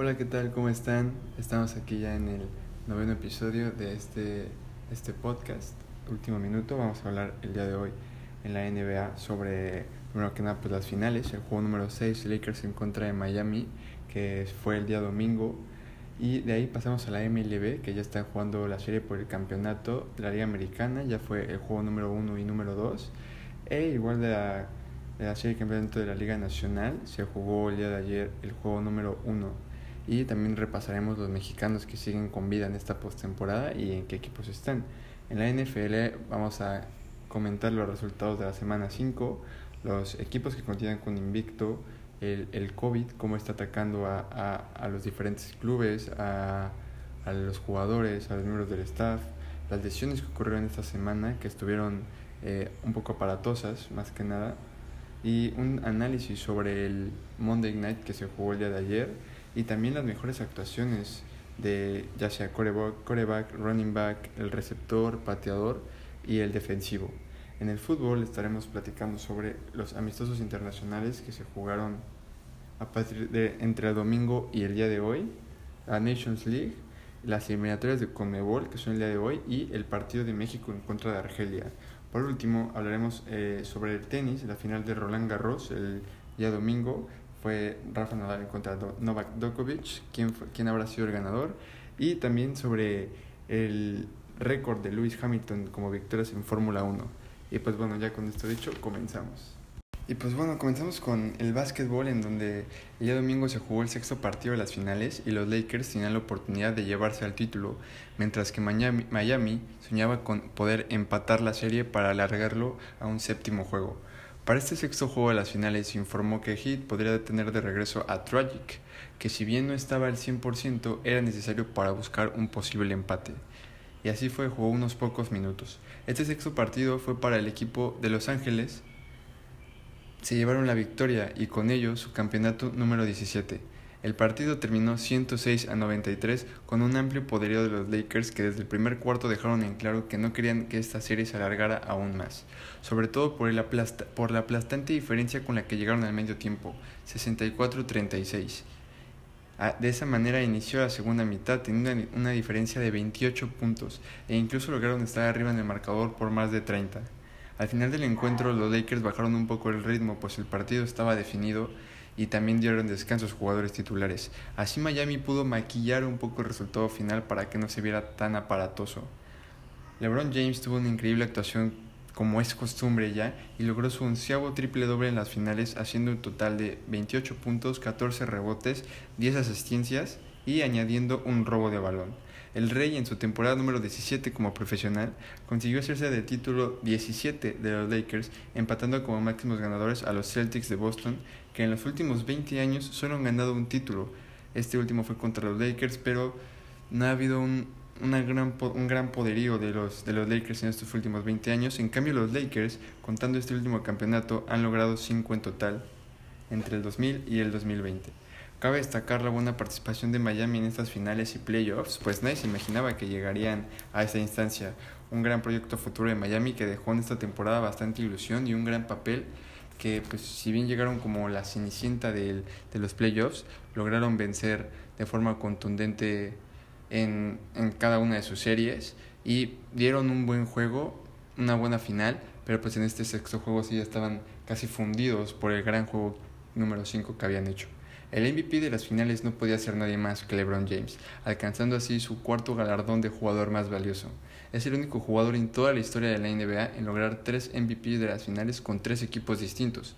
Hola, ¿qué tal? ¿Cómo están? Estamos aquí ya en el noveno episodio de este, este podcast, Último Minuto. Vamos a hablar el día de hoy en la NBA sobre, primero que nada, pues las finales. El juego número 6, Lakers en contra de Miami, que fue el día domingo. Y de ahí pasamos a la MLB, que ya están jugando la serie por el campeonato de la Liga Americana. Ya fue el juego número 1 y número 2. E igual de la, la serie de campeonato de la Liga Nacional, se jugó el día de ayer el juego número 1 y también repasaremos los mexicanos que siguen con vida en esta postemporada y en qué equipos están. En la NFL vamos a comentar los resultados de la semana 5, los equipos que continúan con invicto, el, el COVID, cómo está atacando a, a, a los diferentes clubes, a, a, los jugadores, a los miembros del staff, las lesiones que ocurrieron esta semana que estuvieron eh, un poco aparatosas más que nada y un análisis sobre el Monday Night que se jugó el día de ayer y también las mejores actuaciones de ya sea coreback, running back, el receptor, pateador y el defensivo. En el fútbol estaremos platicando sobre los amistosos internacionales que se jugaron a partir de entre el domingo y el día de hoy, la Nations League, las eliminatorias de Conmebol que son el día de hoy y el partido de México en contra de Argelia. Por último, hablaremos eh, sobre el tenis, la final de Roland Garros el día domingo fue Rafa Nadal contra Novak Djokovic, quién, quién habrá sido el ganador, y también sobre el récord de Lewis Hamilton como victorias en Fórmula 1. Y pues bueno, ya con esto dicho, comenzamos. Y pues bueno, comenzamos con el básquetbol en donde el día domingo se jugó el sexto partido de las finales y los Lakers tenían la oportunidad de llevarse al título, mientras que Miami, Miami soñaba con poder empatar la serie para alargarlo a un séptimo juego. Para este sexto juego de las finales se informó que Heat podría tener de regreso a Tragic, que si bien no estaba al 100% era necesario para buscar un posible empate. Y así fue, jugó unos pocos minutos. Este sexto partido fue para el equipo de Los Ángeles. Se llevaron la victoria y con ello su campeonato número 17. El partido terminó 106 a 93 con un amplio poderío de los Lakers que desde el primer cuarto dejaron en claro que no querían que esta serie se alargara aún más, sobre todo por, el por la aplastante diferencia con la que llegaron al medio tiempo, 64-36. Ah, de esa manera inició la segunda mitad teniendo una diferencia de 28 puntos e incluso lograron estar arriba en el marcador por más de 30. Al final del encuentro los Lakers bajaron un poco el ritmo pues el partido estaba definido y también dieron descanso a sus jugadores titulares. Así Miami pudo maquillar un poco el resultado final para que no se viera tan aparatoso. LeBron James tuvo una increíble actuación como es costumbre ya y logró su onceavo triple doble en las finales haciendo un total de 28 puntos, 14 rebotes, 10 asistencias y añadiendo un robo de balón. El Rey en su temporada número 17 como profesional consiguió hacerse del título 17 de los Lakers, empatando como máximos ganadores a los Celtics de Boston, que en los últimos 20 años solo han ganado un título. Este último fue contra los Lakers, pero no ha habido un, una gran, un gran poderío de los, de los Lakers en estos últimos 20 años. En cambio, los Lakers, contando este último campeonato, han logrado 5 en total entre el 2000 y el 2020. Cabe destacar la buena participación de Miami en estas finales y playoffs, pues nadie se imaginaba que llegarían a esta instancia. Un gran proyecto futuro de Miami que dejó en esta temporada bastante ilusión y un gran papel que, pues, si bien llegaron como la cenicienta de, los playoffs, lograron vencer de forma contundente en, en cada una de sus series y dieron un buen juego, una buena final, pero pues en este sexto juego sí ya estaban casi fundidos por el gran juego número 5 que habían hecho. El MVP de las finales no podía ser nadie más que LeBron James, alcanzando así su cuarto galardón de jugador más valioso. Es el único jugador en toda la historia de la NBA en lograr tres MVP de las finales con tres equipos distintos.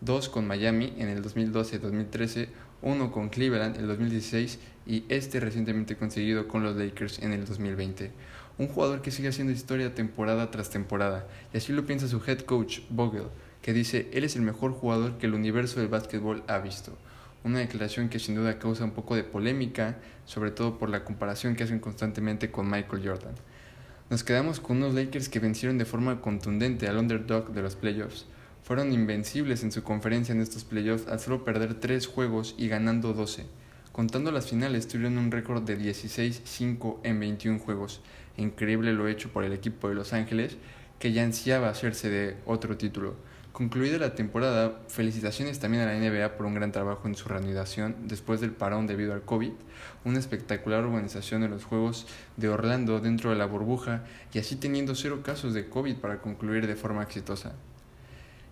Dos con Miami en el 2012-2013, uno con Cleveland en el 2016 y este recientemente conseguido con los Lakers en el 2020. Un jugador que sigue haciendo historia temporada tras temporada, y así lo piensa su head coach, Vogel, que dice, él es el mejor jugador que el universo del básquetbol ha visto una declaración que sin duda causa un poco de polémica, sobre todo por la comparación que hacen constantemente con Michael Jordan. Nos quedamos con unos Lakers que vencieron de forma contundente al underdog de los playoffs. Fueron invencibles en su conferencia en estos playoffs al solo perder 3 juegos y ganando 12. Contando las finales, tuvieron un récord de 16-5 en 21 juegos. Increíble lo hecho por el equipo de Los Ángeles, que ya ansiaba hacerse de otro título. Concluida la temporada, felicitaciones también a la NBA por un gran trabajo en su reanudación después del parón debido al COVID, una espectacular organización de los Juegos de Orlando dentro de la burbuja y así teniendo cero casos de COVID para concluir de forma exitosa.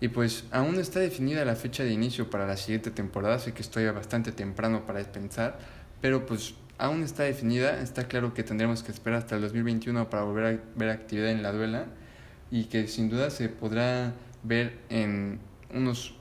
Y pues aún está definida la fecha de inicio para la siguiente temporada, sé que estoy bastante temprano para pensar, pero pues aún está definida, está claro que tendremos que esperar hasta el 2021 para volver a ver actividad en la duela y que sin duda se podrá ver en unos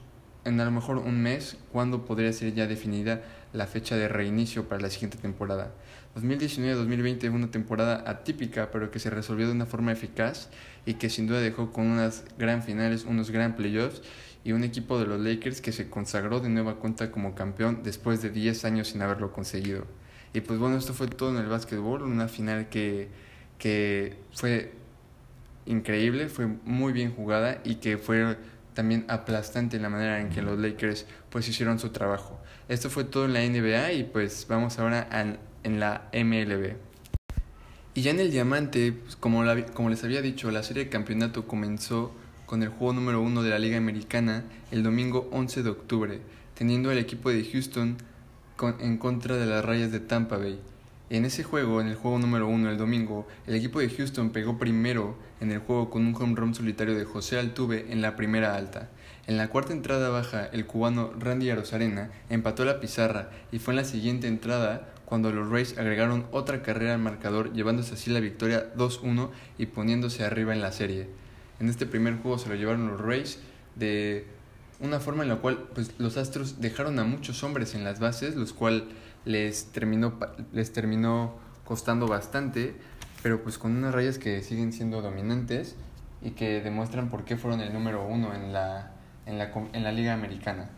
en a lo mejor un mes cuándo podría ser ya definida la fecha de reinicio para la siguiente temporada. 2019-2020 fue una temporada atípica, pero que se resolvió de una forma eficaz y que sin duda dejó con unas gran finales, unos gran playoffs y un equipo de los Lakers que se consagró de nueva cuenta como campeón después de 10 años sin haberlo conseguido. Y pues bueno, esto fue todo en el básquetbol, una final que, que fue increíble, fue muy bien jugada y que fue también aplastante la manera en que los Lakers pues hicieron su trabajo. Esto fue todo en la NBA y pues vamos ahora en la MLB. Y ya en el diamante, pues, como, como les había dicho, la serie de campeonato comenzó con el juego número uno de la Liga Americana el domingo 11 de octubre, teniendo el equipo de Houston en contra de las rayas de Tampa Bay. En ese juego, en el juego número uno el domingo, el equipo de Houston pegó primero en el juego con un home run solitario de José Altuve en la primera alta. En la cuarta entrada baja, el cubano Randy Arozarena empató la pizarra y fue en la siguiente entrada cuando los Rays agregaron otra carrera al marcador llevándose así la victoria 2-1 y poniéndose arriba en la serie. En este primer juego se lo llevaron los Rays de una forma en la cual pues, los Astros dejaron a muchos hombres en las bases, los cuales les terminó, les terminó costando bastante, pero pues con unas rayas que siguen siendo dominantes y que demuestran por qué fueron el número uno en la, en la, en la Liga Americana.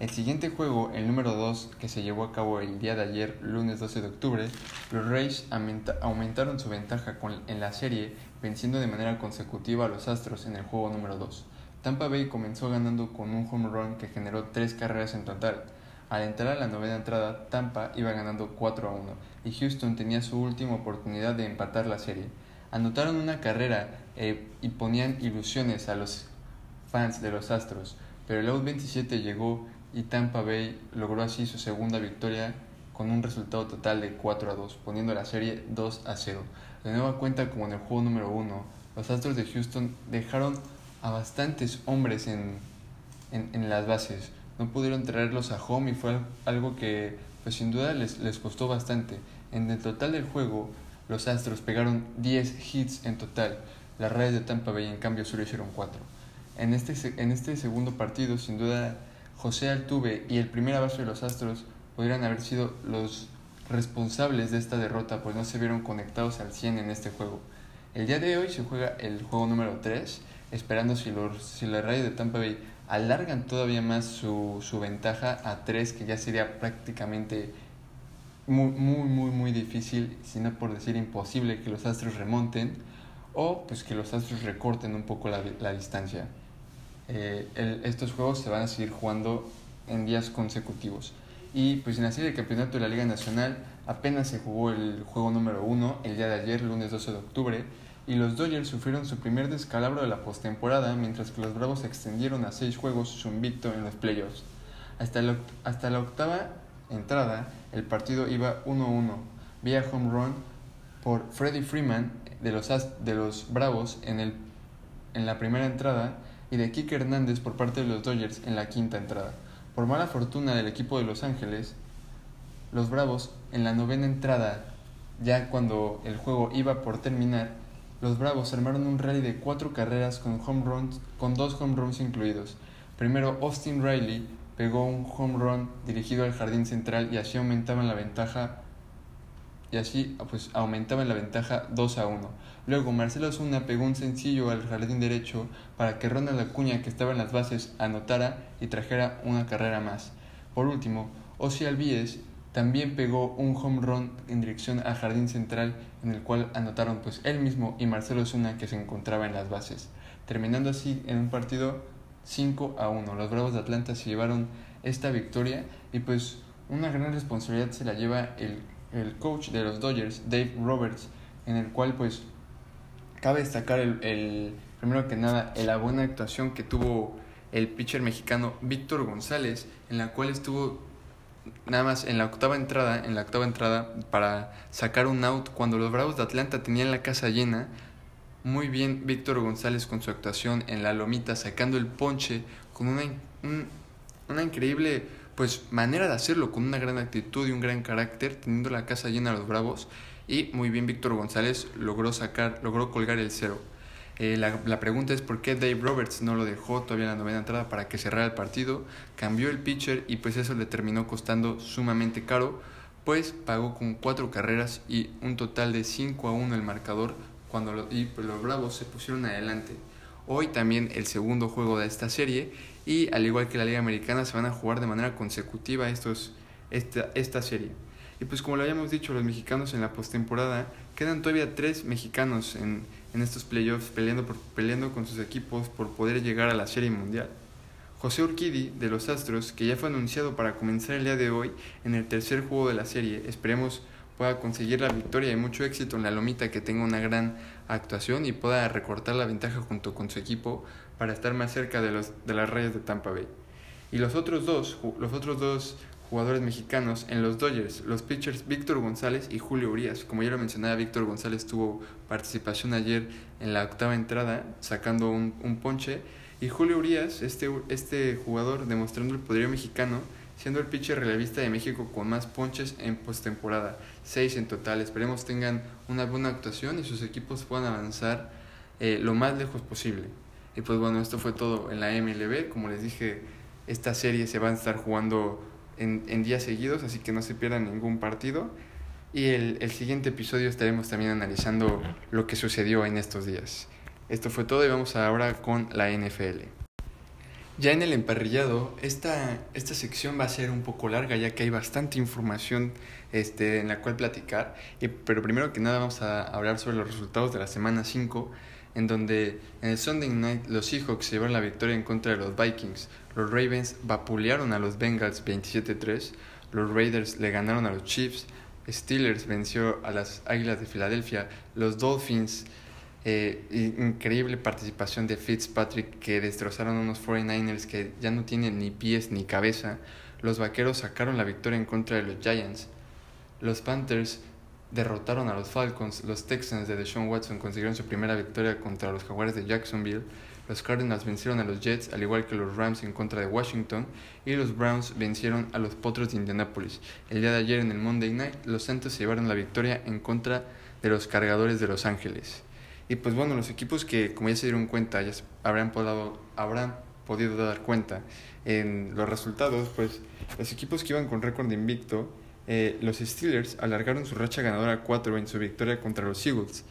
El siguiente juego, el número 2, que se llevó a cabo el día de ayer, lunes 12 de octubre, los Rays aumentaron su ventaja con, en la serie, venciendo de manera consecutiva a los Astros en el juego número 2. Tampa Bay comenzó ganando con un home run que generó tres carreras en total, al entrar a la novena entrada, Tampa iba ganando 4 a 1 y Houston tenía su última oportunidad de empatar la serie. Anotaron una carrera eh, y ponían ilusiones a los fans de los Astros, pero el out 27 llegó y Tampa Bay logró así su segunda victoria con un resultado total de 4 a 2, poniendo la serie 2 a 0. De nueva cuenta como en el juego número 1, los Astros de Houston dejaron a bastantes hombres en, en, en las bases no pudieron traerlos a home y fue algo que pues sin duda les, les costó bastante. En el total del juego, los Astros pegaron 10 hits en total. Las redes de Tampa Bay en cambio solo hicieron 4. En este, en este segundo partido, sin duda, José Altuve y el primer base de los Astros podrían haber sido los responsables de esta derrota, pues no se vieron conectados al 100 en este juego. El día de hoy se juega el juego número 3, esperando si, los, si las rayas de Tampa Bay alargan todavía más su, su ventaja a 3, que ya sería prácticamente muy, muy, muy, muy difícil, si no por decir imposible, que los Astros remonten o pues que los Astros recorten un poco la, la distancia. Eh, estos juegos se van a seguir jugando en días consecutivos. Y pues en la serie campeonato de la Liga Nacional apenas se jugó el juego número 1 el día de ayer, lunes 12 de octubre, y los Dodgers sufrieron su primer descalabro de la postemporada, mientras que los Bravos extendieron a seis juegos su invicto en los playoffs. Hasta, hasta la octava entrada, el partido iba 1-1, vía home run por Freddie Freeman de los, de los Bravos en, el, en la primera entrada y de Kike Hernández por parte de los Dodgers en la quinta entrada. Por mala fortuna del equipo de Los Ángeles, los Bravos en la novena entrada, ya cuando el juego iba por terminar, los Bravos armaron un rally de cuatro carreras con, home runs, con dos home runs incluidos. Primero Austin Riley pegó un home run dirigido al jardín central y así aumentaban la ventaja y así pues aumentaban la ventaja 2 a 1. Luego Marcelo Zuna pegó un sencillo al jardín derecho para que Ronald Acuña que estaba en las bases anotara y trajera una carrera más. Por último, Ozzy Albies también pegó un home run en dirección al jardín central en el cual anotaron pues él mismo y Marcelo Zuna que se encontraba en las bases, terminando así en un partido 5 a 1. Los Bravos de Atlanta se llevaron esta victoria y pues una gran responsabilidad se la lleva el, el coach de los Dodgers, Dave Roberts, en el cual pues cabe destacar el, el primero que nada la buena actuación que tuvo el pitcher mexicano Víctor González, en la cual estuvo nada más en la octava entrada, en la octava entrada para sacar un out cuando los Bravos de Atlanta tenían la casa llena. Muy bien Víctor González con su actuación en la lomita sacando el ponche con una, una increíble pues manera de hacerlo con una gran actitud y un gran carácter, teniendo la casa llena los Bravos y muy bien Víctor González logró sacar, logró colgar el cero. Eh, la, la, pregunta es por qué Dave Roberts no lo dejó todavía en la novena entrada para que cerrara el partido, cambió el pitcher y pues eso le terminó costando sumamente caro, pues pagó con cuatro carreras y un total de 5 a 1 el marcador cuando y pues los Bravos se pusieron adelante. Hoy también el segundo juego de esta serie y al igual que la Liga Americana se van a jugar de manera consecutiva estos, esta serie. Y pues como lo habíamos dicho, los mexicanos en la postemporada, quedan todavía tres mexicanos en, en estos playoffs peleando, peleando con sus equipos por poder llegar a la Serie Mundial. José Urquidi de los Astros, que ya fue anunciado para comenzar el día de hoy en el tercer juego de la serie, esperemos pueda conseguir la victoria y mucho éxito en la lomita, que tenga una gran actuación y pueda recortar la ventaja junto con su equipo para estar más cerca de, los, de las rayas de Tampa Bay. Y los otros dos, los otros dos jugadores mexicanos en los Dodgers, los pitchers Víctor González y Julio Urias. Como ya lo mencionaba, Víctor González tuvo participación ayer en la octava entrada, sacando un, un ponche. Y Julio Urias, este, este jugador demostrando el poderío mexicano, siendo el pitcher relevista de México con más ponches en postemporada, seis en total. Esperemos tengan una buena actuación y sus equipos puedan avanzar eh, lo más lejos posible. Y pues bueno, esto fue todo en la MLB. Como les dije, esta serie se va a estar jugando en, en días seguidos, así que no se pierdan ningún partido. Y el, el siguiente episodio estaremos también analizando lo que sucedió en estos días. Esto fue todo y vamos ahora con la NFL. Ya en el emparrillado, esta, esta sección va a ser un poco larga ya que hay bastante información este, en la cual platicar. Y, pero primero que nada vamos a hablar sobre los resultados de la semana 5, en donde en el Sunday Night los Seahawks llevaron la victoria en contra de los Vikings, los Ravens vapulearon a los Bengals 27-3, los Raiders le ganaron a los Chiefs, Steelers venció a las Águilas de Filadelfia, los Dolphins eh, increíble participación de Fitzpatrick que destrozaron unos 49ers que ya no tienen ni pies ni cabeza. Los Vaqueros sacaron la victoria en contra de los Giants. Los Panthers derrotaron a los Falcons. Los Texans de Deshaun Watson consiguieron su primera victoria contra los Jaguares de Jacksonville. Los Cardinals vencieron a los Jets, al igual que los Rams en contra de Washington, y los Browns vencieron a los Potros de Indianapolis. El día de ayer en el Monday Night, los Santos se llevaron la victoria en contra de los Cargadores de Los Ángeles. Y pues bueno, los equipos que, como ya se dieron cuenta, ya habrán, podido, habrán podido dar cuenta en los resultados, pues los equipos que iban con récord de invicto, eh, los Steelers alargaron su racha ganadora a 4 en su victoria contra los Eagles.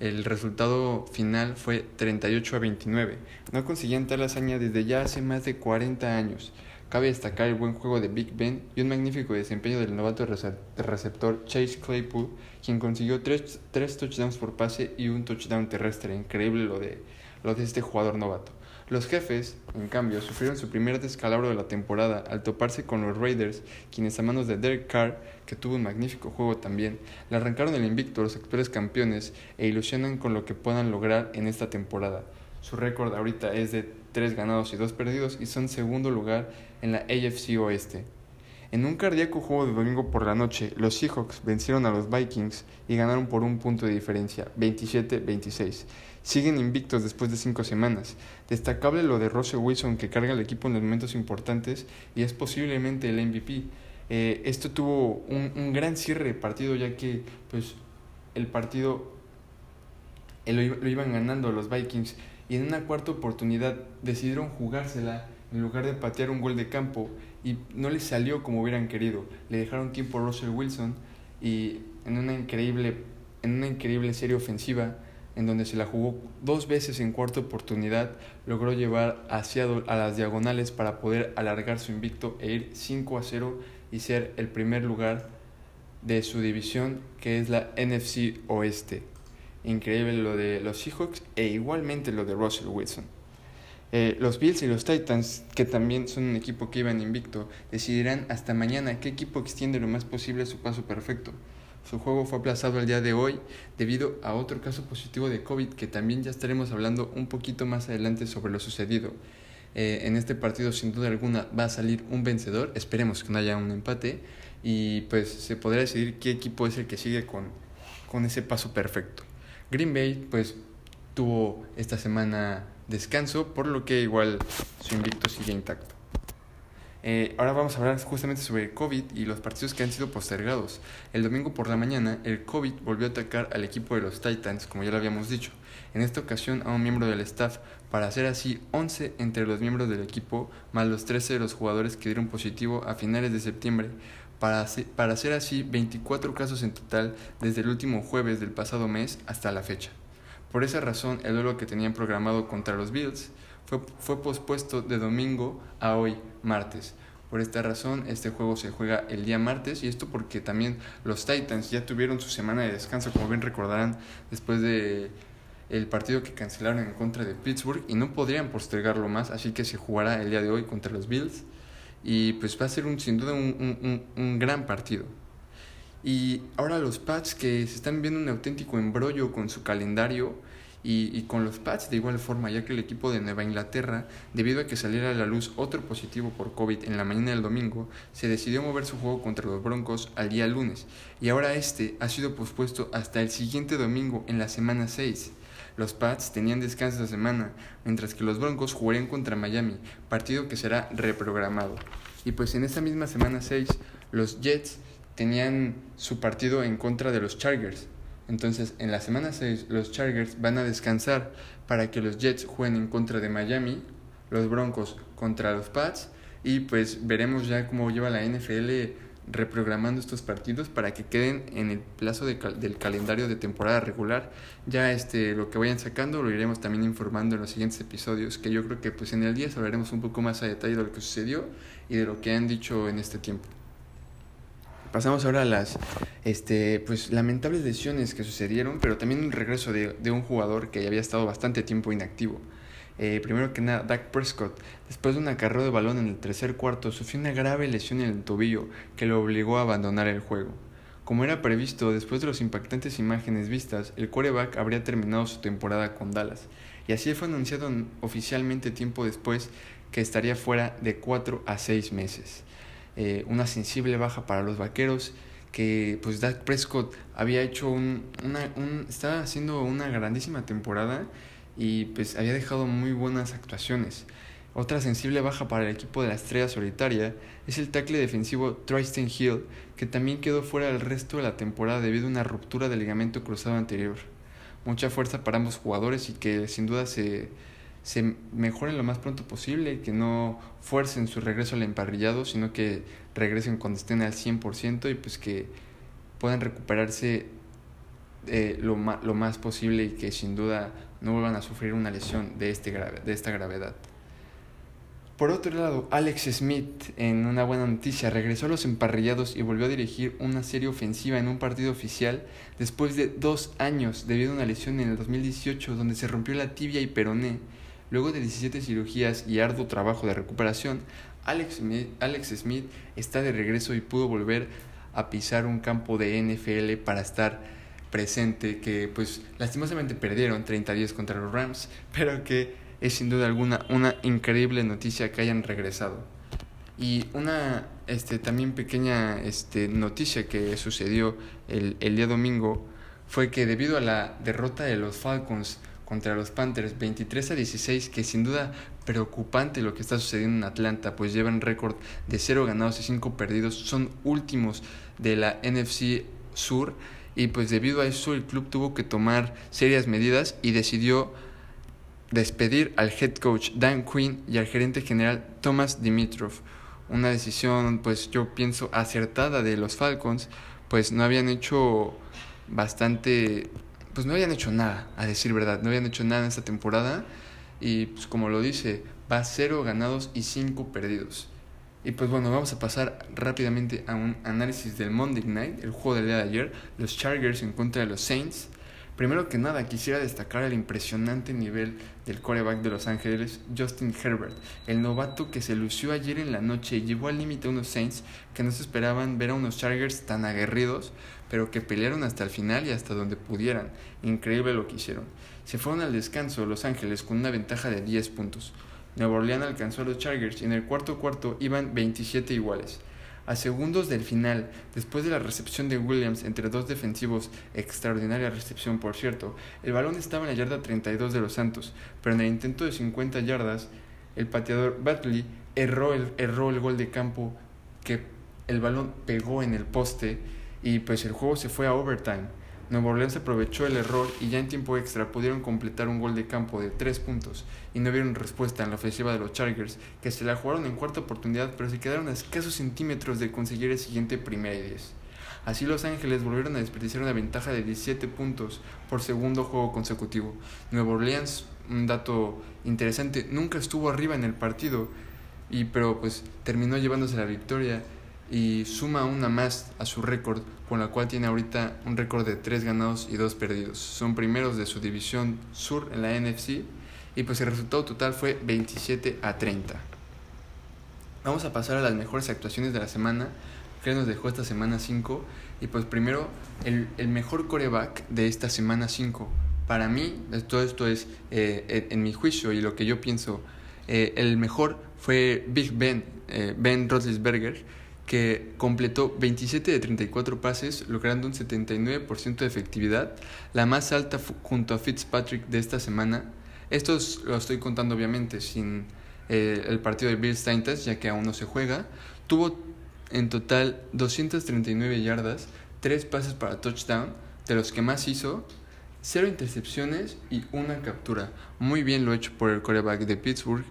El resultado final fue 38 a 29. No consiguieron tal hazaña desde ya hace más de 40 años. Cabe destacar el buen juego de Big Ben y un magnífico desempeño del novato receptor Chase Claypool, quien consiguió tres, tres touchdowns por pase y un touchdown terrestre. Increíble lo de, lo de este jugador novato. Los jefes, en cambio, sufrieron su primer descalabro de la temporada al toparse con los Raiders, quienes a manos de Derek Carr, que tuvo un magnífico juego también, le arrancaron el invicto a los actuales campeones e ilusionan con lo que puedan lograr en esta temporada. Su récord ahorita es de 3 ganados y 2 perdidos y son segundo lugar en la AFC Oeste. En un cardíaco juego de domingo por la noche, los Seahawks vencieron a los Vikings y ganaron por un punto de diferencia, 27-26. Siguen invictos después de cinco semanas. Destacable lo de Russell Wilson que carga el equipo en los momentos importantes y es posiblemente el MVP. Eh, esto tuvo un, un, gran cierre de partido ya que pues, el partido lo, lo iban ganando los Vikings y en una cuarta oportunidad decidieron jugársela en lugar de patear un gol de campo y no les salió como hubieran querido. Le dejaron tiempo a Russell Wilson y en una increíble, en una increíble serie ofensiva en donde se la jugó dos veces en cuarta oportunidad, logró llevar hacia a las diagonales para poder alargar su invicto e ir 5 a 0 y ser el primer lugar de su división que es la NFC Oeste. Increíble lo de los Seahawks e igualmente lo de Russell Wilson. Eh, los Bills y los Titans, que también son un equipo que iban invicto, decidirán hasta mañana qué equipo extiende lo más posible su paso perfecto. Su juego fue aplazado el día de hoy debido a otro caso positivo de COVID que también ya estaremos hablando un poquito más adelante sobre lo sucedido. Eh, en este partido sin duda alguna va a salir un vencedor, esperemos que no haya un empate y pues se podrá decidir qué equipo es el que sigue con, con ese paso perfecto. Green Bay pues tuvo esta semana descanso, por lo que igual su invicto sigue intacto. Eh, ahora vamos a hablar justamente sobre COVID y los partidos que han sido postergados. El domingo por la mañana, el COVID volvió a atacar al equipo de los Titans, como ya lo habíamos dicho. En esta ocasión a un miembro del staff, para hacer así 11 entre los miembros del equipo, más los 13 de los jugadores que dieron positivo a finales de septiembre, para, para hacer así 24 casos en total desde el último jueves del pasado mes hasta la fecha. Por esa razón, el duelo que tenían programado contra los Bills fue, fue pospuesto de domingo a hoy, martes. Por esta razón, este juego se juega el día martes y esto porque también los Titans ya tuvieron su semana de descanso, como bien recordarán, después de el partido que cancelaron en contra de Pittsburgh y no podrían postergarlo más, así que se jugará el día de hoy contra los Bills y pues va a ser un, sin duda un, un, un gran partido. Y ahora los Pats que se están viendo un auténtico embrollo con su calendario y, con los Pats de igual forma, ya que el equipo de Nueva Inglaterra, debido a que saliera a la luz otro positivo por COVID en la mañana del domingo, se decidió mover su juego contra los Broncos al día lunes, y ahora este ha sido pospuesto hasta el siguiente domingo en la semana 6. Los Pats tenían descanso esta semana, mientras que los Broncos jugarían contra Miami, partido que será reprogramado. Y pues en esta misma semana 6, los Jets tenían su partido en contra de los Chargers, entonces, en la semana 6, los Chargers van a descansar para que los Jets jueguen en contra de Miami, los Broncos contra los Pats, y pues veremos ya cómo lleva la NFL reprogramando estos partidos para que queden en el plazo del calendario de temporada regular. Ya este, lo que vayan sacando lo iremos también informando en los siguientes episodios, que yo creo que pues en el día hablaremos un poco más a detalle de lo que sucedió y de lo que han dicho en este tiempo. Pasamos ahora a las este, pues, lamentables lesiones que sucedieron, pero también un regreso de, de un jugador que había estado bastante tiempo inactivo. Eh, primero que nada, Dak Prescott, después de un acarreo de balón en el tercer cuarto, sufrió una grave lesión en el tobillo que lo obligó a abandonar el juego. Como era previsto, después de las impactantes imágenes vistas, el quarterback habría terminado su temporada con Dallas, y así fue anunciado oficialmente tiempo después que estaría fuera de 4 a 6 meses. Eh, una sensible baja para los vaqueros que pues Dak Prescott había hecho un, una, un, estaba haciendo una grandísima temporada y pues había dejado muy buenas actuaciones. Otra sensible baja para el equipo de la estrella solitaria es el tackle defensivo Tristan Hill, que también quedó fuera del resto de la temporada debido a una ruptura del ligamento cruzado anterior. Mucha fuerza para ambos jugadores y que sin duda se, se mejoren lo más pronto posible, que no fuercen su regreso al emparrillado, sino que regresen cuando estén al 100% y pues que puedan recuperarse eh, lo, lo más posible y que sin duda no vuelvan a sufrir una lesión de, este grave, de esta gravedad. Por otro lado, Alex Smith, en una buena noticia, regresó a los emparrillados y volvió a dirigir una serie ofensiva en un partido oficial después de dos años debido a una lesión en el 2018 donde se rompió la tibia y peroné Luego de 17 cirugías y arduo trabajo de recuperación, Alex Smith, está de regreso y pudo volver a pisar un campo de NFL para estar presente, que pues lastimosamente perdieron 30-10 contra los Rams, pero que es sin duda alguna una increíble noticia que hayan regresado. Y una este, también pequeña este, noticia que sucedió el, el día domingo fue que debido a la derrota de los Falcons contra los Panthers 23 a 16, que sin duda preocupante lo que está sucediendo en Atlanta, pues llevan récord de 0 ganados y 5 perdidos, son últimos de la NFC Sur y pues debido a eso el club tuvo que tomar serias medidas y decidió despedir al head coach Dan Quinn y al gerente general Thomas Dimitrov. Una decisión pues yo pienso acertada de los Falcons, pues no habían hecho bastante pues no habían hecho nada, a decir verdad, no habían hecho nada en esta temporada y pues como lo dice, va a cero ganados y cinco perdidos. Y pues bueno, vamos a pasar rápidamente a un análisis del Monday Night, el juego del día de ayer, los Chargers en contra de los Saints. Primero que nada, quisiera destacar el impresionante nivel del coreback de Los Ángeles, Justin Herbert, el novato que se lució ayer en la noche y llevó al límite a unos Saints que no se esperaban ver a unos Chargers tan aguerridos, pero que pelearon hasta el final y hasta donde pudieran. Increíble lo que hicieron. Se fueron al descanso Los Ángeles con una ventaja de 10 puntos. Nueva Orleans alcanzó a los Chargers y en el cuarto cuarto iban 27 iguales. A segundos del final, después de la recepción de Williams entre dos defensivos, extraordinaria recepción por cierto, el balón estaba en la yarda 32 de los Santos, pero en el intento de 50 yardas, el pateador Batley erró el, erró el gol de campo que el balón pegó en el poste y pues el juego se fue a overtime. Nueva Orleans aprovechó el error y ya en tiempo extra pudieron completar un gol de campo de 3 puntos y no vieron respuesta en la ofensiva de los Chargers, que se la jugaron en cuarta oportunidad pero se quedaron a escasos centímetros de conseguir el siguiente primer y 10. Así Los Ángeles volvieron a desperdiciar una ventaja de 17 puntos por segundo juego consecutivo. Nueva Orleans, un dato interesante, nunca estuvo arriba en el partido, y, pero pues terminó llevándose la victoria y suma una más a su récord, con la cual tiene ahorita un récord de 3 ganados y 2 perdidos. Son primeros de su división sur en la NFC y pues el resultado total fue 27 a 30. Vamos a pasar a las mejores actuaciones de la semana, que nos dejó esta semana 5. Y pues primero, el, el mejor coreback de esta semana 5. Para mí, todo esto es eh, en mi juicio y lo que yo pienso, eh, el mejor fue Big Ben, eh, Ben Roethlisberger que completó 27 de 34 pases, logrando un 79% de efectividad, la más alta junto a Fitzpatrick de esta semana. Esto lo estoy contando obviamente sin eh, el partido de Bill Steintas, ya que aún no se juega. Tuvo en total 239 yardas, 3 pases para touchdown, de los que más hizo, 0 intercepciones y una captura. Muy bien lo hecho por el coreback de Pittsburgh,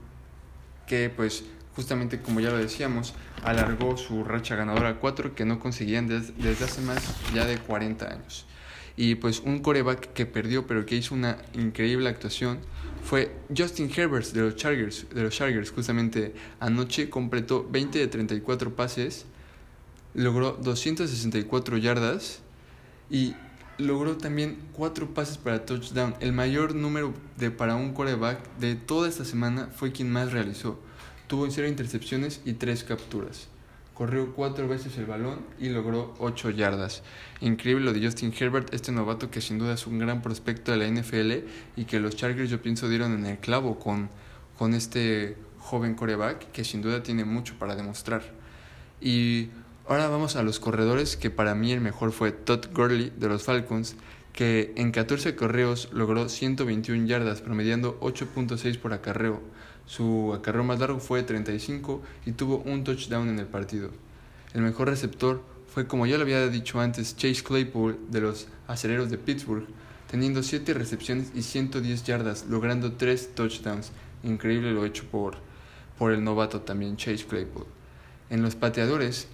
que pues justamente como ya lo decíamos, alargó su racha ganadora a 4 que no conseguían desde hace más ya de 40 años. Y pues un coreback que perdió pero que hizo una increíble actuación fue Justin Herbert de los Chargers, de los Chargers justamente anoche completó 20 de 34 pases, logró 264 yardas y logró también 4 pases para touchdown. El mayor número de para un coreback de toda esta semana fue quien más realizó. Tuvo 0 intercepciones y 3 capturas. Corrió 4 veces el balón y logró 8 yardas. Increíble lo de Justin Herbert, este novato que sin duda es un gran prospecto de la NFL y que los Chargers yo pienso dieron en el clavo con, con este joven coreback que sin duda tiene mucho para demostrar. Y ahora vamos a los corredores, que para mí el mejor fue Todd Gurley de los Falcons, que en 14 correos logró 121 yardas, promediando 8.6 por acarreo. Su acarreo más largo fue de 35 y tuvo un touchdown en el partido. El mejor receptor fue, como ya lo había dicho antes, Chase Claypool de los Acereros de Pittsburgh, teniendo 7 recepciones y 110 yardas, logrando 3 touchdowns. Increíble lo hecho por, por el novato también, Chase Claypool. En los pateadores,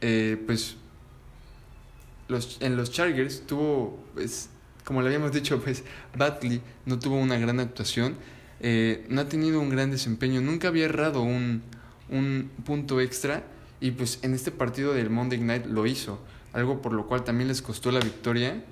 eh, pues los, en los Chargers tuvo, pues, como le habíamos dicho, pues Batley no tuvo una gran actuación eh, no ha tenido un gran desempeño, nunca había errado un, un punto extra y pues en este partido del Monday Night lo hizo, algo por lo cual también les costó la victoria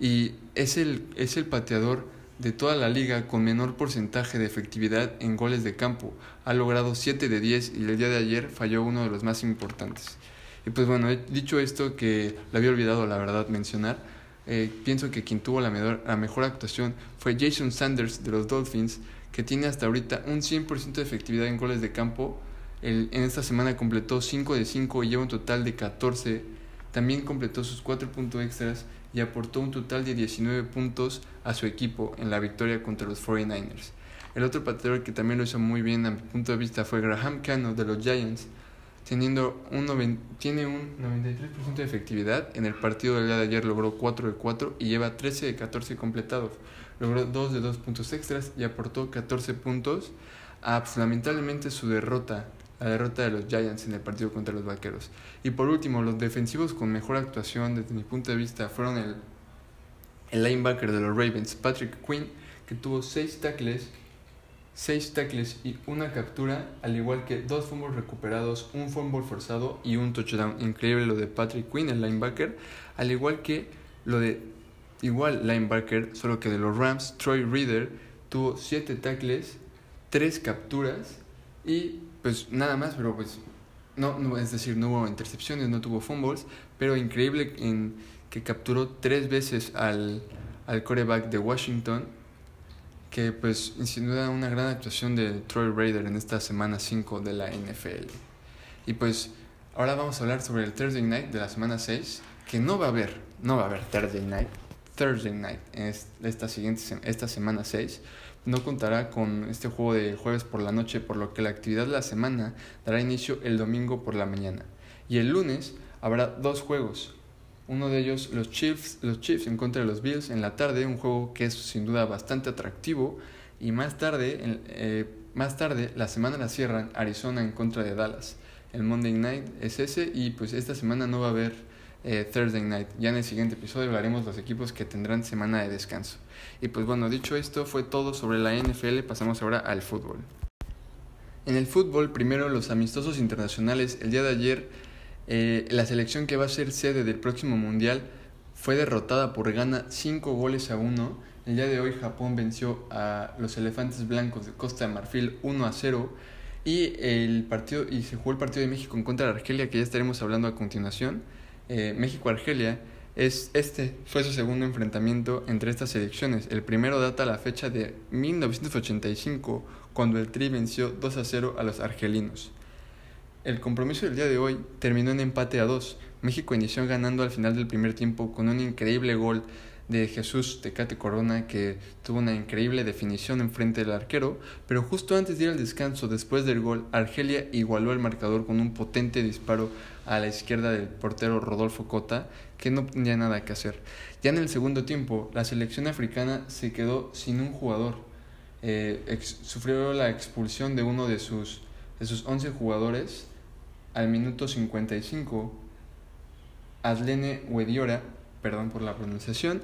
y es el, es el pateador de toda la liga con menor porcentaje de efectividad en goles de campo. Ha logrado 7 de 10 y el día de ayer falló uno de los más importantes. Y pues bueno, he dicho esto que lo había olvidado la verdad mencionar. Eh, pienso que quien tuvo la mejor, la mejor actuación fue Jason Sanders de los Dolphins, que tiene hasta ahorita un 100% de efectividad en goles de campo. en esta semana completó 5 de 5 y lleva un total de 14. También completó sus 4 puntos extras y aportó un total de 19 puntos a su equipo en la victoria contra los 49ers. El otro pateador que también lo hizo muy bien a mi punto de vista fue Graham Cano de los Giants, teniendo un tiene un 93% de efectividad. En el partido del día de ayer logró 4 de 4 y lleva 13 de 14 completados logró 2 de 2 puntos extras y aportó 14 puntos a pues, lamentablemente su derrota, la derrota de los Giants en el partido contra los Vaqueros. Y por último, los defensivos con mejor actuación desde mi punto de vista fueron el, el linebacker de los Ravens, Patrick Quinn, que tuvo 6 tackles 6 tackles y una captura, al igual que dos fumbles recuperados, un fumble forzado y un touchdown. Increíble lo de Patrick Quinn, el linebacker, al igual que lo de igual linebacker, solo que de los Rams, Troy Reader tuvo 7 tackles, 3 capturas y pues nada más, pero pues no, no, es decir, no hubo intercepciones, no tuvo fumbles, pero increíble en que capturó 3 veces al, al coreback de Washington, que pues sin una gran actuación de Troy Raider en esta semana 5 de la NFL. Y pues ahora vamos a hablar sobre el Thursday Night de la semana 6, que no va a haber, no va a haber Thursday Night, Thursday Night en esta, siguiente, esta semana 6. No contará con este juego de jueves por la noche, por lo que la actividad de la semana dará inicio el domingo por la mañana. Y el lunes habrá dos juegos, uno de ellos, los Chiefs, los Chiefs en contra de los Bills en la tarde, un juego que es sin duda bastante atractivo. Y más tarde, eh, más tarde la semana la cierran Arizona en contra de Dallas. El Monday Night es ese y pues esta semana no va a haber eh, Thursday Night. Ya en el siguiente episodio hablaremos los equipos que tendrán semana de descanso. Y pues bueno, dicho esto, fue todo sobre la NFL. Pasamos ahora al fútbol. En el fútbol, primero los amistosos internacionales. El día de ayer eh, la selección que va a ser sede del próximo Mundial fue derrotada por Ghana 5 goles a 1. El día de hoy Japón venció a los Elefantes Blancos de Costa de Marfil 1 a 0. Y, el partido, y se jugó el partido de México en contra de Argelia, que ya estaremos hablando a continuación. Eh, México-Argelia. Es, este fue su segundo enfrentamiento entre estas selecciones. El primero data la fecha de 1985, cuando el Tri venció 2 a 0 a los argelinos. El compromiso del día de hoy terminó en empate a dos. México inició ganando al final del primer tiempo con un increíble gol de Jesús Tecate Corona que tuvo una increíble definición enfrente del arquero, pero justo antes de ir al descanso, después del gol, Argelia igualó el marcador con un potente disparo a la izquierda del portero Rodolfo Cota, que no tenía nada que hacer. Ya en el segundo tiempo, la selección africana se quedó sin un jugador. Eh, sufrió la expulsión de uno de sus, de sus 11 jugadores al minuto 55, Adlene Wediora, perdón por la pronunciación,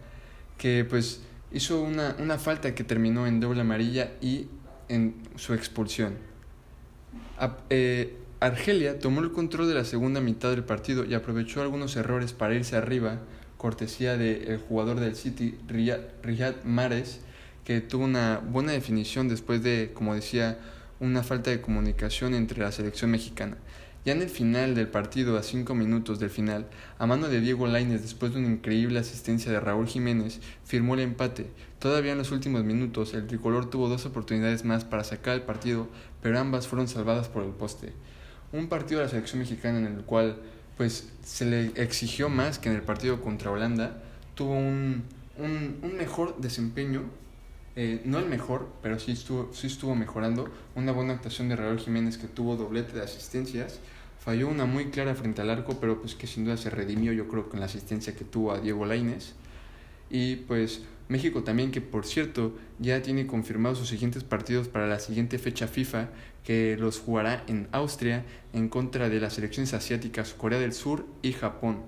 que pues hizo una, una falta que terminó en doble amarilla y en su expulsión. Eh, Argelia tomó el control de la segunda mitad del partido y aprovechó algunos errores para irse arriba, cortesía del jugador del City, Riyad Mares, que tuvo una buena definición después de, como decía, una falta de comunicación entre la selección mexicana. Ya en el final del partido, a cinco minutos del final, a mano de Diego Lainez, después de una increíble asistencia de Raúl Jiménez, firmó el empate. Todavía en los últimos minutos, el tricolor tuvo dos oportunidades más para sacar el partido, pero ambas fueron salvadas por el poste. Un partido de la selección mexicana en el cual pues se le exigió más que en el partido contra Holanda, tuvo un, un, un mejor desempeño eh, no el mejor, pero sí estuvo, sí estuvo mejorando. Una buena actuación de Raúl Jiménez que tuvo doblete de asistencias. Falló una muy clara frente al arco, pero pues que sin duda se redimió yo creo con la asistencia que tuvo a Diego Lainez. Y pues México también que por cierto ya tiene confirmados sus siguientes partidos para la siguiente fecha FIFA que los jugará en Austria en contra de las selecciones asiáticas Corea del Sur y Japón.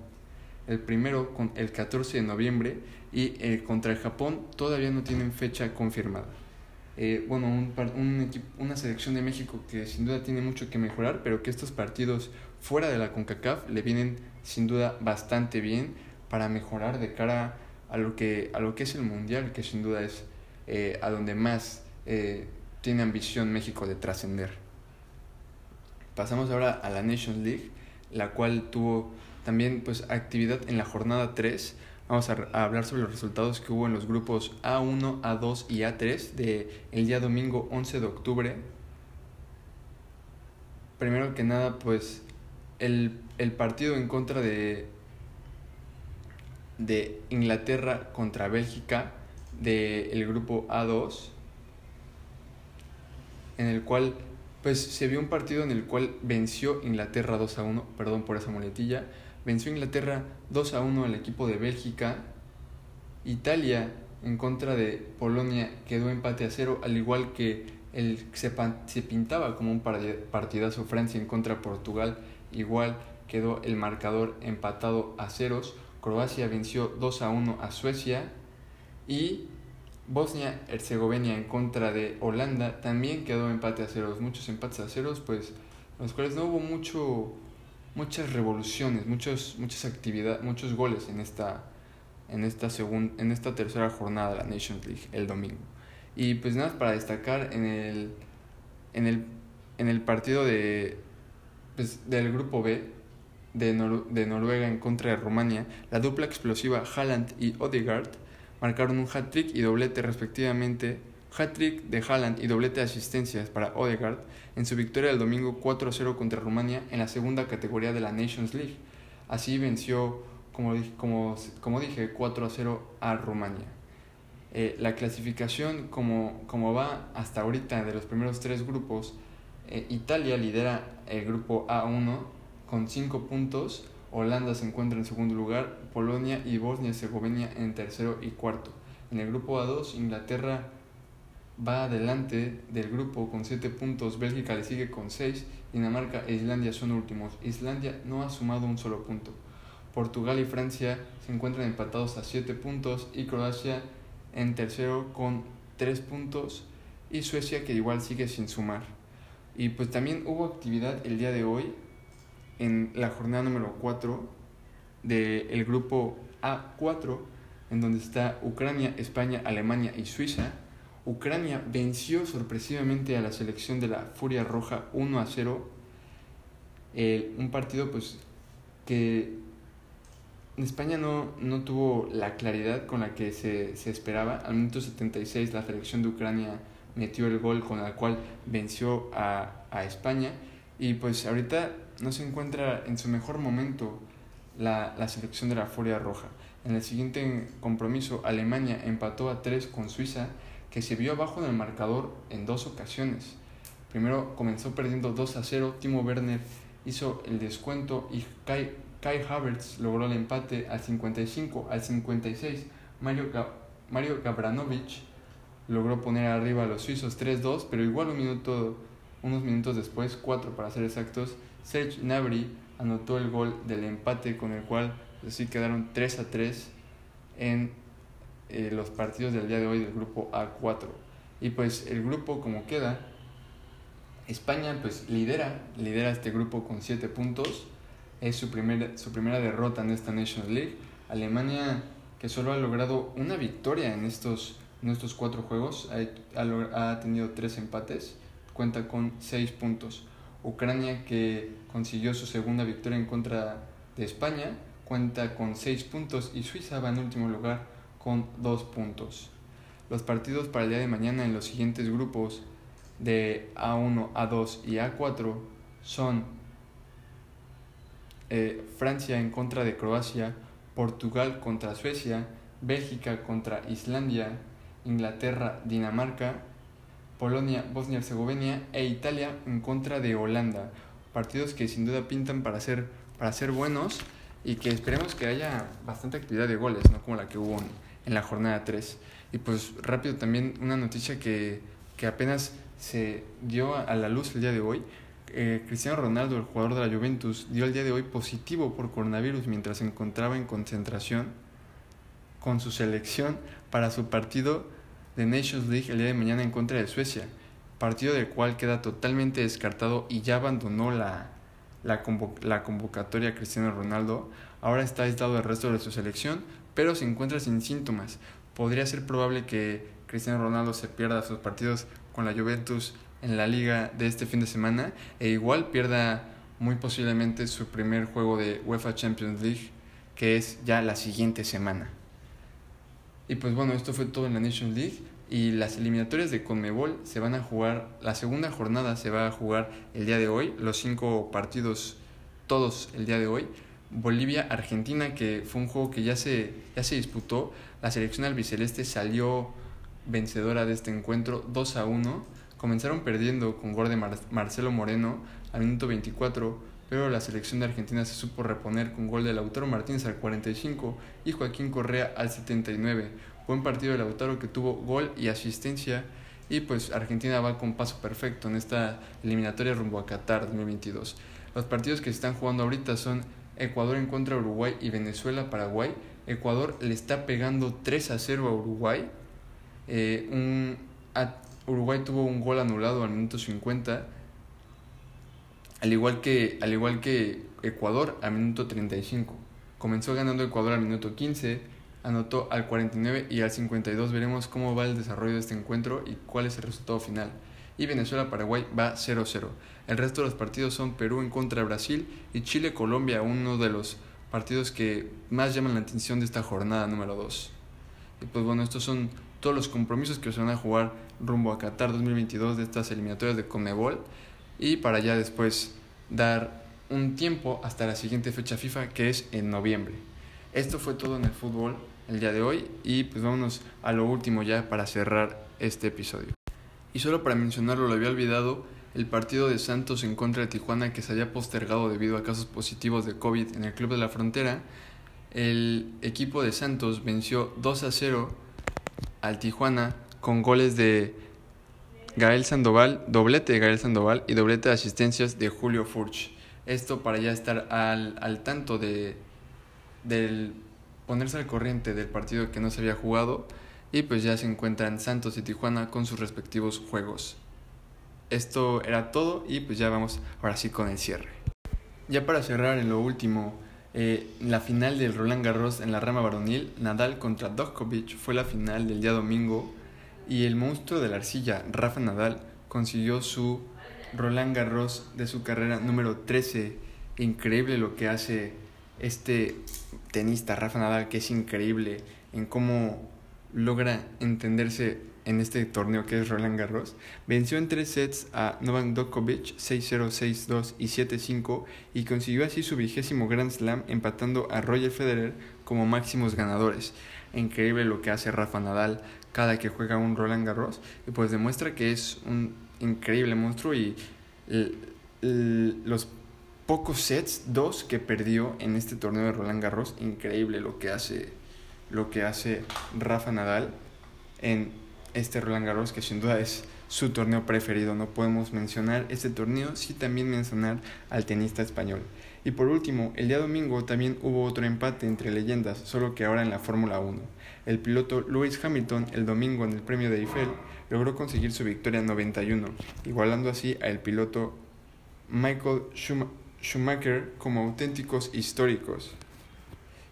El primero con el 14 de noviembre y eh, contra el Japón todavía no tienen fecha confirmada. Eh, bueno, un, un equipo, una selección de México que sin duda tiene mucho que mejorar, pero que estos partidos fuera de la CONCACAF le vienen sin duda bastante bien para mejorar de cara a lo que, a lo que es el Mundial, que sin duda es eh, a donde más tiene ambición México de trascender. Pasamos ahora a la Nations League, la cual tuvo también pues actividad en la jornada 3 Vamos a, hablar sobre los resultados que hubo en los grupos A1, A2 y A3 de el día domingo 11 de octubre. Primero que nada, pues el, partido en contra de, de Inglaterra contra Bélgica del grupo A2, en el cual pues se vio un partido en el cual venció Inglaterra 2 a 1, perdón por esa muletilla, venció Inglaterra 2 a 1 al equipo de Bélgica. Italia en contra de Polonia quedó empate a cero, al igual que el, se, se pintaba como un partidazo Francia en contra de Portugal, igual quedó el marcador empatado a ceros. Croacia venció 2 a 1 a Suecia y Bosnia-Herzegovina en contra de Holanda también quedó empate a ceros. Muchos empates a ceros, pues los cuales no hubo mucho muchas revoluciones, muchos, muchas actividades, muchos goles en esta, en esta, en esta tercera jornada de la Nations League el domingo. Y pues nada, para destacar en el, en el, en el partido de, pues, del grupo B de, de Noruega en contra de Rumania, la dupla explosiva Haaland y Odegaard marcaron un hat-trick y doblete respectivamente, hat-trick de Haaland y doblete de asistencias para Odegaard en su victoria el domingo 4-0 contra Rumania en la segunda categoría de la Nations League. Así venció, como, como, como dije, 4-0 a Rumania. Eh, la clasificación como, como va hasta ahorita de los primeros tres grupos, eh, Italia lidera el grupo A1 con 5 puntos, Holanda se encuentra en segundo lugar, Polonia y Bosnia-Herzegovina en tercero y cuarto. En el grupo A2, Inglaterra va adelante del grupo con 7 puntos, Bélgica le sigue con 6, Dinamarca e Islandia son últimos. Islandia no ha sumado un solo punto. Portugal y Francia se encuentran empatados a 7 puntos y Croacia en tercero con 3 puntos y Suecia que igual sigue sin sumar. Y pues también hubo actividad el día de hoy en la jornada número 4 del grupo A4 en donde está Ucrania, España, Alemania y Suiza. Ucrania venció sorpresivamente a la selección de la Furia Roja 1 a 0. un partido pues que España no, no tuvo la claridad con la que se, se, esperaba. Al minuto 76 la selección de Ucrania metió el gol con el cual venció a, a España. Y pues ahorita no se encuentra en su mejor momento la, la selección de la Furia Roja. En el siguiente compromiso, Alemania empató a 3 con Suiza, que se vio abajo en el marcador en dos ocasiones. Primero comenzó perdiendo 2 a 0, Timo Werner hizo el descuento y Kai Kai Havertz logró el empate al 55, al 56 Mario, Mario Gabranovic logró poner arriba a los suizos 3-2, pero igual un minuto, unos minutos después, 4 para ser exactos, Serge Gnabry anotó el gol del empate con el cual así quedaron 3 a 3 en eh, los partidos del día de hoy del grupo A4. Y pues el grupo como queda, España pues lidera, lidera este grupo con 7 puntos es su, primer, su primera derrota en esta Nations League. Alemania, que solo ha logrado una victoria en estos, en estos cuatro juegos, ha, ha tenido tres empates, cuenta con seis puntos. Ucrania, que consiguió su segunda victoria en contra de España, cuenta con seis puntos y Suiza va en último lugar con dos puntos. Los partidos para el día de mañana en los siguientes grupos de A1, A2 y A4 son eh, Francia en contra de Croacia, Portugal contra Suecia, Bélgica contra Islandia, Inglaterra, Dinamarca, Polonia, Bosnia-Herzegovina e Italia en contra de Holanda. Partidos que sin duda pintan para ser, para ser buenos y que esperemos que haya bastante actividad de goles, no como la que hubo en, la jornada 3. Y pues rápido también una noticia que, que apenas se dio a la luz el día de hoy eh, Cristiano Ronaldo, el jugador de la Juventus, dio el día de hoy positivo por coronavirus mientras se encontraba en concentración con su selección para su partido de Nations League el día de mañana en contra de Suecia, partido del cual queda totalmente descartado y ya abandonó la, la, la convocatoria Cristiano Ronaldo. Ahora está aislado del resto de su selección, pero se encuentra sin síntomas. Podría ser probable que Cristiano Ronaldo se pierda sus partidos con la Juventus en la liga de este fin de semana e igual pierda muy posiblemente su primer juego de UEFA Champions League que es ya la siguiente semana. Y pues bueno, esto fue todo en la Nations League y las eliminatorias de Conmebol se van a jugar, la segunda jornada se va a jugar el día de hoy, los cinco partidos todos el día de hoy. Bolivia-Argentina, que fue un juego que ya se, ya se disputó, la selección albiceleste salió vencedora de este encuentro 2 a 1 Comenzaron perdiendo con gol de Marcelo Moreno al minuto 24, pero la selección de Argentina se supo reponer con gol de Lautaro Martínez al 45 y Joaquín Correa al 79. Buen partido de Lautaro que tuvo gol y asistencia y pues Argentina va con paso perfecto en esta eliminatoria rumbo a Qatar 2022. Los partidos que se están jugando ahorita son Ecuador en contra de Uruguay y Venezuela-Paraguay. Ecuador le está pegando 3 a 0 a Uruguay. Eh, un, Uruguay tuvo un gol anulado al minuto 50, al igual que, al igual que Ecuador al minuto 35. Comenzó ganando Ecuador al minuto 15, anotó al 49 y al 52 veremos cómo va el desarrollo de este encuentro y cuál es el resultado final. Y Venezuela-Paraguay va 0-0. El resto de los partidos son Perú en contra de Brasil y Chile-Colombia, uno de los partidos que más llaman la atención de esta jornada número 2. Y pues bueno, estos son todos los compromisos que se van a jugar rumbo a Qatar 2022 de estas eliminatorias de Conmebol y para ya después dar un tiempo hasta la siguiente fecha FIFA que es en noviembre. Esto fue todo en el fútbol el día de hoy y pues vámonos a lo último ya para cerrar este episodio. Y solo para mencionarlo, lo había olvidado, el partido de Santos en contra de Tijuana que se había postergado debido a casos positivos de COVID en el Club de la Frontera, el equipo de Santos venció 2 a 0 al Tijuana con goles de Gael Sandoval, doblete de Gael Sandoval y doblete de asistencias de Julio Furch. Esto para ya estar al, al tanto de del ponerse al corriente del partido que no se había jugado y pues ya se encuentran Santos y Tijuana con sus respectivos juegos. Esto era todo y pues ya vamos ahora sí con el cierre. Ya para cerrar en lo último, eh, la final del Roland Garros en la rama varonil, Nadal contra Djokovic fue la final del día domingo y el monstruo de la arcilla, Rafa Nadal, consiguió su Roland Garros de su carrera número 13. Increíble lo que hace este tenista Rafa Nadal, que es increíble en cómo logra entenderse en este torneo que es Roland Garros. Venció en tres sets a Novak Djokovic 6-0, 6-2 y 7-5 y consiguió así su vigésimo Grand Slam empatando a Roger Federer como máximos ganadores. Increíble lo que hace Rafa Nadal cada que juega un Roland Garros y pues demuestra que es un increíble monstruo y los pocos sets, dos que perdió en este torneo de Roland Garros, increíble lo que hace, lo que hace Rafa Nadal en este Roland Garros, que sin duda es su torneo preferido. No podemos mencionar este torneo, sí también mencionar al tenista español. Y por último, el día domingo también hubo otro empate entre leyendas, solo que ahora en la Fórmula 1. El piloto Lewis Hamilton el domingo en el premio de Eiffel logró conseguir su victoria 91, igualando así al piloto Michael Schumacher Schumacher como auténticos históricos.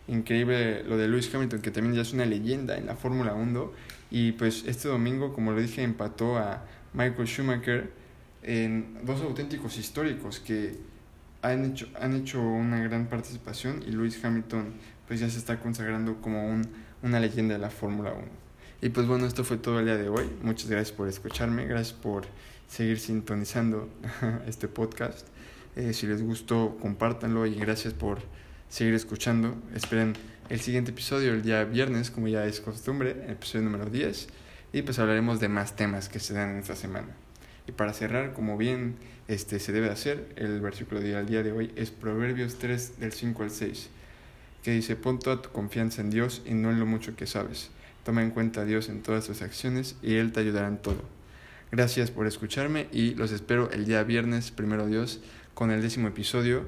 Increíble lo de Lewis Hamilton, que también ya es una leyenda en la Fórmula 1. Y pues este domingo, como lo dije, empató a Michael Schumacher en dos auténticos históricos que han hecho, han hecho una gran participación y Lewis Hamilton pues ya se está consagrando como un, una leyenda de la Fórmula 1. Y pues bueno, esto fue todo el día de hoy. Muchas gracias por escucharme, gracias por seguir sintonizando este podcast. Eh, si les gustó, compártanlo y gracias por seguir escuchando. Esperen el siguiente episodio el día viernes, como ya es costumbre, el episodio número 10. Y pues hablaremos de más temas que se dan en esta semana. Y para cerrar, como bien este, se debe hacer, el versículo del día de hoy es Proverbios 3 del 5 al 6, que dice, pon toda tu confianza en Dios y no en lo mucho que sabes. Toma en cuenta a Dios en todas tus acciones y Él te ayudará en todo. Gracias por escucharme y los espero el día viernes, primero Dios, con el décimo episodio,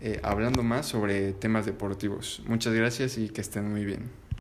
eh, hablando más sobre temas deportivos. Muchas gracias y que estén muy bien.